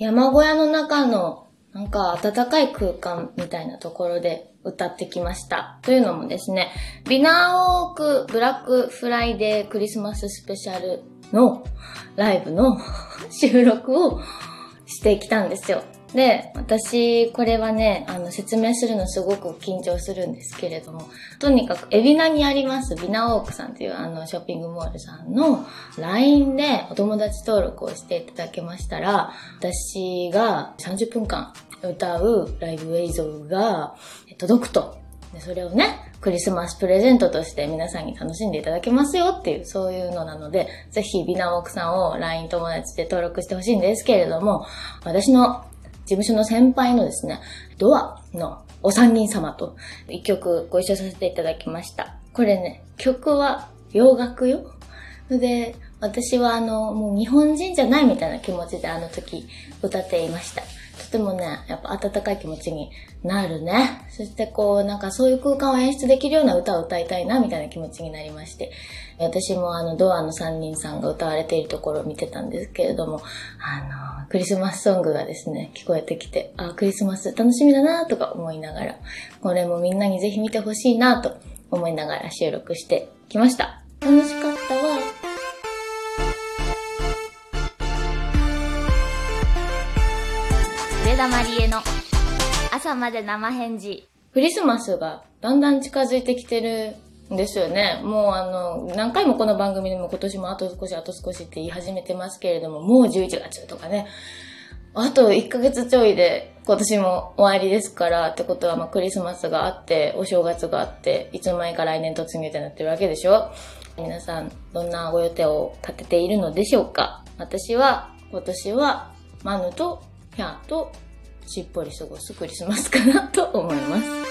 山小屋の中のなんか暖かい空間みたいなところで歌ってきました。というのもですね、ビナーウォークブラックフライデークリスマススペシャルのライブの 収録をしてきたんですよ。で、私、これはね、あの、説明するのすごく緊張するんですけれども、とにかく、エビナにあります、ビナオークさんというあの、ショッピングモールさんの LINE でお友達登録をしていただけましたら、私が30分間歌うライブ映像が届くと。でそれをね、クリスマスプレゼントとして皆さんに楽しんでいただけますよっていう、そういうのなので、ぜひビナオークさんを LINE 友達で登録してほしいんですけれども、私の事務所の先輩のですね、ドアのお三人様と一曲ご一緒させていただきました。これね、曲は洋楽よ。で、私はあの、もう日本人じゃないみたいな気持ちであの時歌っていました。とてもね、やっぱ温かい気持ちになるね。そしてこう、なんかそういう空間を演出できるような歌を歌いたいな、みたいな気持ちになりまして。私もあの、ドアの三人さんが歌われているところを見てたんですけれども、あの、クリスマスソングがですね、聞こえてきて、あ、クリスマス楽しみだなとか思いながら、これもみんなにぜひ見てほしいなと思いながら収録してきました。楽しかったわ。上田まりえの朝まで生返事。クリスマスがだんだん近づいてきてるんですよね。もうあの、何回もこの番組でも今年もあと少しあと少しって言い始めてますけれども、もう11月とかね。あと1ヶ月ちょいで今年も終わりですから、ってことはまあクリスマスがあって、お正月があって、いつの間にか来年突入ってなってるわけでしょ皆さん、どんなご予定を立てているのでしょうか私は、今年は、マヌとヒャーとしっぽり過ごすクリスマスかなと思います。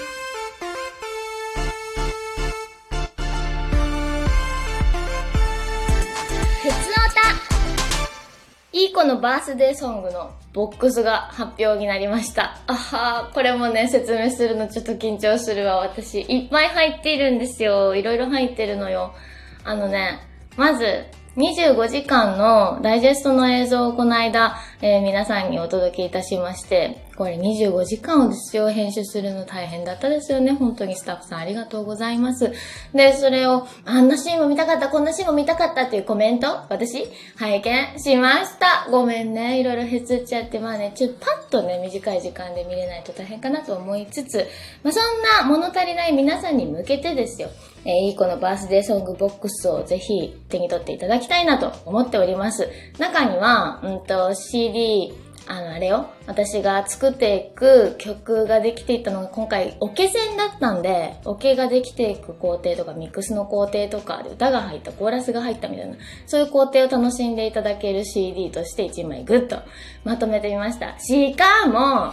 いい子のバースデーソングのボックスが発表になりました。あはー、これもね、説明するのちょっと緊張するわ、私。いっぱい入っているんですよ。いろいろ入ってるのよ。あのね、まず、25時間のダイジェストの映像をこの間、えー皆さんにお届けいたしまして、これ25時間をですよ、編集するの大変だったですよね。本当にスタッフさんありがとうございます。で、それを、あんなシーンも見たかった、こんなシーンも見たかったっていうコメント、私、拝見しました。ごめんね、いろいろへつっちゃって、まあね、ちょっとパッとね、短い時間で見れないと大変かなと思いつつ、まあそんな物足りない皆さんに向けてですよ、えーいい子のバースデーソングボックスをぜひ手に取っていただきたいなと思っております。中には、うんと、CD、あの、あれよ。私が作っていく曲ができていったのが今回、オケ戦だったんで、オケができていく工程とか、ミックスの工程とか歌が入った、コーラスが入ったみたいな、そういう工程を楽しんでいただける CD として1枚グッとまとめてみました。しかも、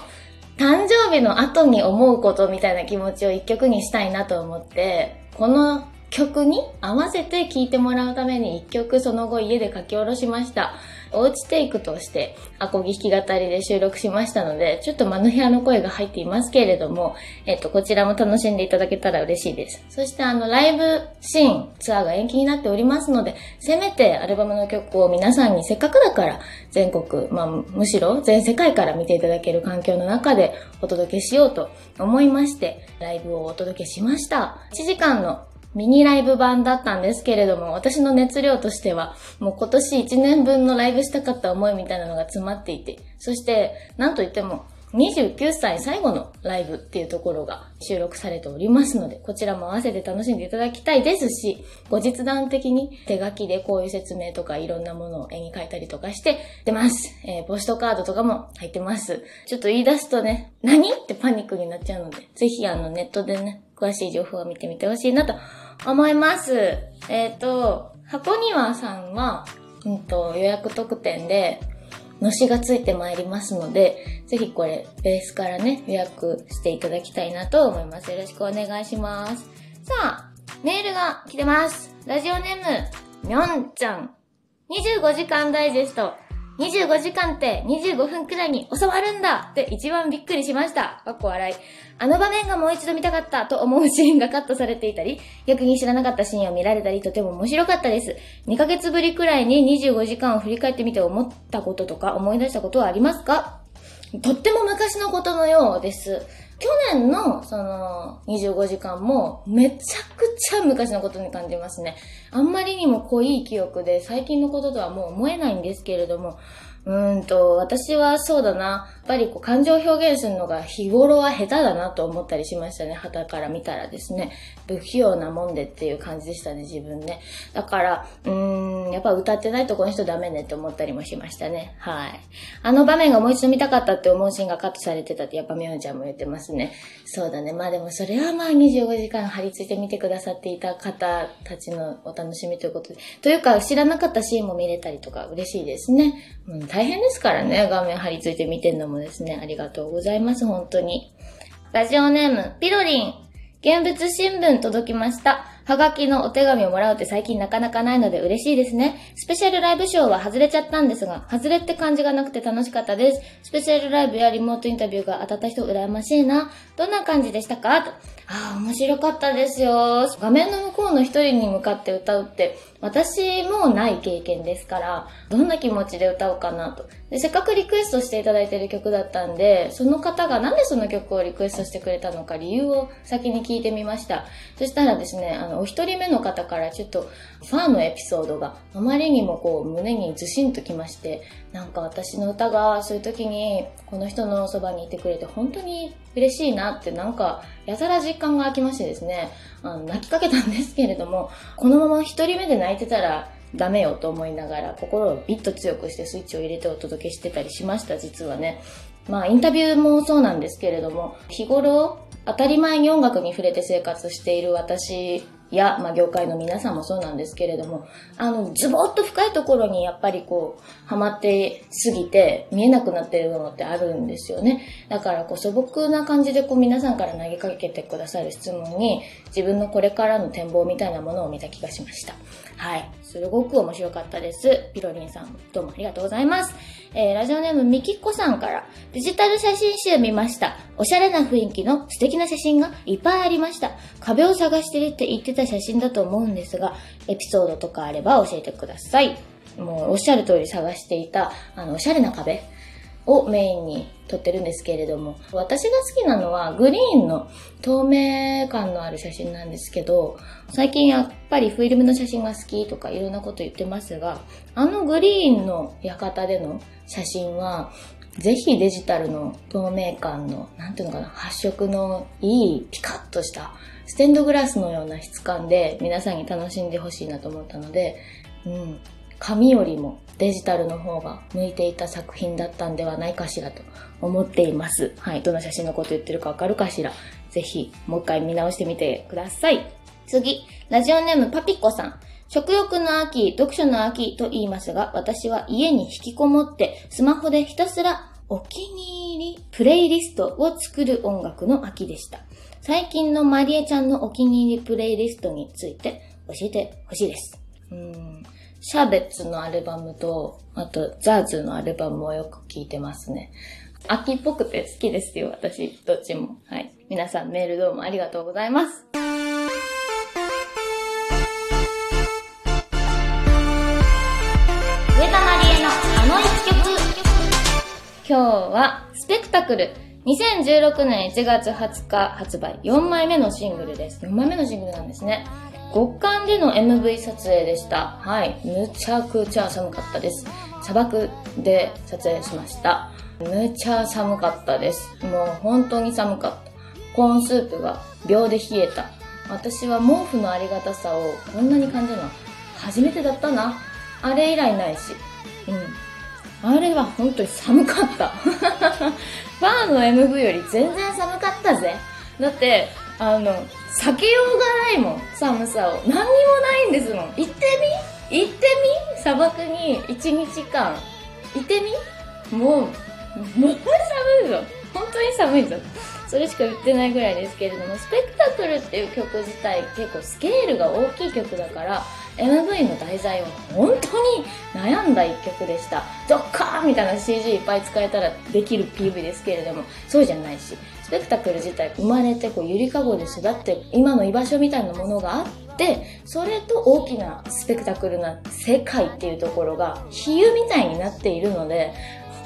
誕生日の後に思うことみたいな気持ちを一曲にしたいなと思って、この曲に合わせて聴いてもらうために一曲その後家で書き下ろしました。おうちテイクとして、アコギ弾き語りで収録しましたので、ちょっとマヌヘアの声が入っていますけれども、えっと、こちらも楽しんでいただけたら嬉しいです。そしてあの、ライブシーン、ツアーが延期になっておりますので、せめてアルバムの曲を皆さんにせっかくだから、全国、まあ、むしろ全世界から見ていただける環境の中でお届けしようと思いまして、ライブをお届けしました。1時間のミニライブ版だったんですけれども、私の熱量としては、もう今年1年分のライブしたかった思いみたいなのが詰まっていて、そして、なんといっても、29歳最後のライブっていうところが収録されておりますので、こちらも合わせて楽しんでいただきたいですし、後日談的に手書きでこういう説明とかいろんなものを絵に描いたりとかして出ます。えーポストカードとかも入ってます。ちょっと言い出すとね、何ってパニックになっちゃうので、ぜひあのネットでね、詳しい情報を見てみてほしいなと思います。えっ、と、箱庭さんは、うんと、予約特典で、のしがついてまいりますので、ぜひこれ、ベースからね、予約していただきたいなと思います。よろしくお願いします。さあ、メールが来てます。ラジオネーム、みょんちゃん。25時間ダイジェスト。25時間って25分くらいに収まるんだって一番びっくりしました。かっこ笑い。あの場面がもう一度見たかったと思うシーンがカットされていたり、逆に知らなかったシーンを見られたりとても面白かったです。2ヶ月ぶりくらいに25時間を振り返ってみて思ったこととか思い出したことはありますか？とっても昔のことのようです。去年の、その、25時間も、めちゃくちゃ昔のことに感じますね。あんまりにも濃い記憶で、最近のこととはもう思えないんですけれども、うんと、私はそうだな。やっぱりこう感情を表現するのが日頃は下手だなと思ったりしましたね。旗から見たらですね。不器用なもんでっていう感じでしたね、自分ね。だから、うーん、やっぱ歌ってないとこの人ダメねって思ったりもしましたね。はい。あの場面がもう一度見たかったって思うシーンがカットされてたってやっぱみおちゃんも言ってますね。そうだね。まあでもそれはまあ25時間張り付いて見てくださっていた方たちのお楽しみということで。というか知らなかったシーンも見れたりとか嬉しいですね。うん、大変ですからね。画面張り付いて見てるのもですね。ありがとうございます。本当に。ラジオネーム、ピロリン。現物新聞届きました。はがきのお手紙をもらうって最近なかなかないので嬉しいですね。スペシャルライブショーは外れちゃったんですが、外れって感じがなくて楽しかったです。スペシャルライブやリモートインタビューが当たった人羨ましいな。どんな感じでしたか？と。ああ、面白かったですよ。画面の向こうの一人に向かって歌うって、私もない経験ですから、どんな気持ちで歌おうかなと。で、せっかくリクエストしていただいてる曲だったんで、その方がなんでその曲をリクエストしてくれたのか理由を先に聞いてみました。そしたらですね、あの、お一人目の方からちょっとファンのエピソードがあまりにもこう胸にずしんときまして、なんか私の歌がそういう時にこの人のそばにいてくれて本当に嬉しいなってなんかやたら実感が湧きましてですね、あの泣きかけたんですけれども、このまま一人目で泣いてたらダメよと思いながら心をビッと強くしてスイッチを入れてお届けしてたりしました、実はね。まあインタビューもそうなんですけれども、日頃当たり前に音楽に触れて生活している私や、まあ、業界の皆さんもそうなんですけれども、あの、ズボッと深いところにやっぱりこう、ハマってすぎて見えなくなってるものってあるんですよね。だからこう素朴な感じでこう皆さんから投げかけてくださる質問に、自分のこれからの展望みたいなものを見た気がしました。はい。すごく面白かったです。ピロリンさん、どうもありがとうございます。えー、ラジオネームみきっこさんから、デジタル写真集見ました。おしゃれな雰囲気の素敵な写真がいっぱいありました。壁を探してるって言ってた写真だと思うんですが、エピソードとかあれば教えてください。もうおっしゃる通り探していた、あの、おしゃれな壁をメインに撮ってるんですけれども、私が好きなのはグリーンの透明感のある写真なんですけど、最近やっぱりフィルムの写真が好きとかいろんなこと言ってますが、あのグリーンの館での写真は、ぜひデジタルの透明感の、なんていうのかな、発色のいいピカッとしたステンドグラスのような質感で皆さんに楽しんでほしいなと思ったので、うん、紙よりもデジタルの方が向いていた作品だったんではないかしらと思っています。はい、どの写真のこと言ってるかわかるかしら。ぜひ、もう一回見直してみてください。次、ラジオネームパピコさん。食欲の秋、読書の秋と言いますが、私は家に引きこもって、スマホでひたすらお気に入りプレイリストを作る音楽の秋でした。最近のマリエちゃんのお気に入りプレイリストについて教えてほしいです。うんシャーベッツのアルバムと、あと、ザーズのアルバムをよく聴いてますね。秋っぽくて好きですよ、私、どっちも。はい。皆さんメールどうもありがとうございます。上田まりえのあの一曲。今日は、スペクタクル。2016年1月20日発売。4枚目のシングルです。4枚目のシングルなんですね。極寒での MV 撮影でした。はい。むちゃくちゃ寒かったです。砂漠で撮影しました。むちゃ寒かったです。もう本当に寒かった。コーンスープが秒で冷えた。私は毛布のありがたさをこんなに感じるのは初めてだったな。あれ以来ないし。うん。あれは本当に寒かった。ファーの MV より全然寒かったぜ。だって、あの、避けようがないもん、寒さを。何にもないんですもん。行ってみ？行ってみ？砂漠に1日間。行ってみ？もう、もう寒いぞ。本当に寒いぞ。それしか言ってないぐらいですけれども、スペクタクルっていう曲自体結構スケールが大きい曲だから、MV の題材は本当に悩んだ一曲でした。ドッカーみたいな CG いっぱい使えたらできる PV ですけれども、そうじゃないし、スペクタクル自体生まれてこうゆりかごで育って今の居場所みたいなものがあって、それと大きなスペクタクルな世界っていうところが比喩みたいになっているので、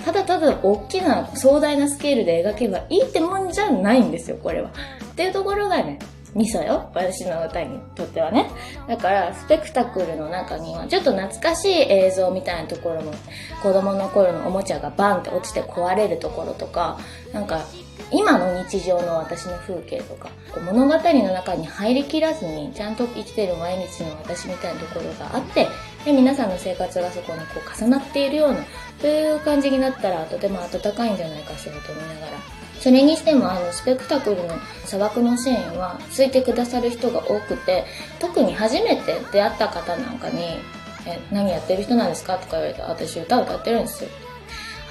ただただ大きな壮大なスケールで描けばいいってもんじゃないんですよ、これは。っていうところがね、ミソよ。私の歌にとってはね。だから、スペクタクルの中には、ちょっと懐かしい映像みたいなところも、子供の頃のおもちゃがバンって落ちて壊れるところとか、なんか、今の日常の私の風景とか、物語の中に入りきらずに、ちゃんと生きてる毎日の私みたいなところがあって、で、皆さんの生活がそこにこう重なっているような、という感じになったら、とても暖かいんじゃないかしらと思いながら、それにしてもあのスペクタクルの砂漠のシーンはついてくださる人が多くて特に初めて出会った方なんかに「え何やってる人なんですか?」とか言われて「私歌歌ってるんですよ」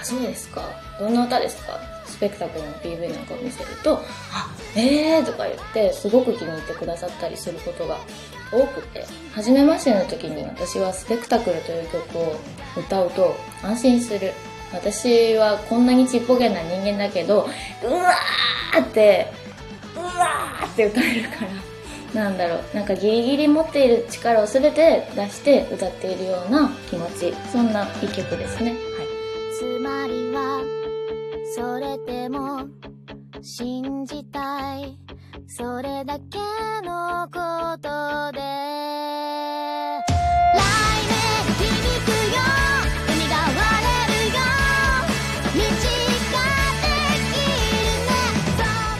あそうですか。どんな歌ですか？ペクタクルの PV なんかを見せると「あえー」とか言ってすごく気に入ってくださったりすることが多くて初めましての時に私はスペクタクルという曲を歌うと安心する。私はこんなにちっぽけな人間だけどうわーってうわーって歌えるからなんだろう。なんかギリギリ持っている力を全て出して歌っているような気持ち。そんな一曲ですね。はい。それでも信じたい。それだけのことで。雷鳴響くよ。海が割れるよ道ができるね。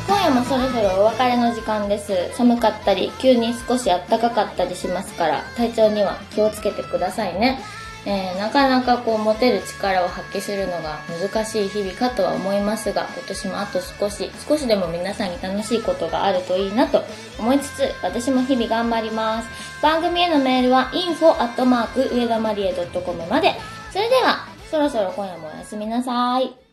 今夜もそろそろお別れの時間です。寒かったり急に少し暖かかったりしますから体調には気をつけてくださいね。えーなかなかこう持てる力を発揮するのが難しい日々かとは思いますが今年もあと少し少しでも皆さんに楽しいことがあるといいなと思いつつ私も日々頑張ります。番組へのメールは info 上田まりえ .com まで。それではそろそろ今夜もおやすみなさい。